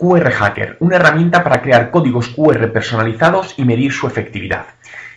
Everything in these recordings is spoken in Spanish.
QR Hacker, una herramienta para crear códigos QR personalizados y medir su efectividad.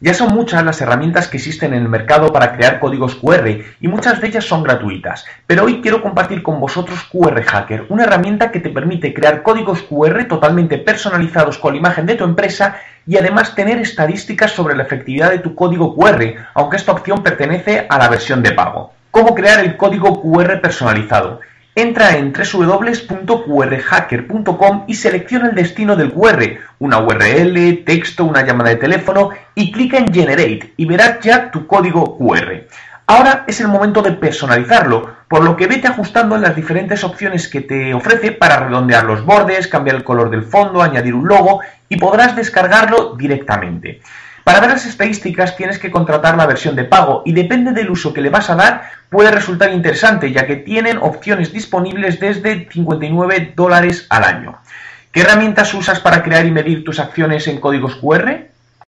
Ya son muchas las herramientas que existen en el mercado para crear códigos QR y muchas de ellas son gratuitas, pero hoy quiero compartir con vosotros QR Hacker, una herramienta que te permite crear códigos QR totalmente personalizados con la imagen de tu empresa y además tener estadísticas sobre la efectividad de tu código QR, aunque esta opción pertenece a la versión de pago. ¿Cómo crear el código QR personalizado? Entra en www.qrhacker.com y selecciona el destino del QR, una URL, texto, una llamada de teléfono y clica en Generate y verás ya tu código QR. Ahora es el momento de personalizarlo, por lo que vete ajustando en las diferentes opciones que te ofrece para redondear los bordes, cambiar el color del fondo, añadir un logo y podrás descargarlo directamente. Para ver las estadísticas tienes que contratar la versión de pago y depende del uso que le vas a dar puede resultar interesante ya que tienen opciones disponibles desde 59 dólares al año. ¿Qué herramientas usas para crear y medir tus acciones en códigos QR?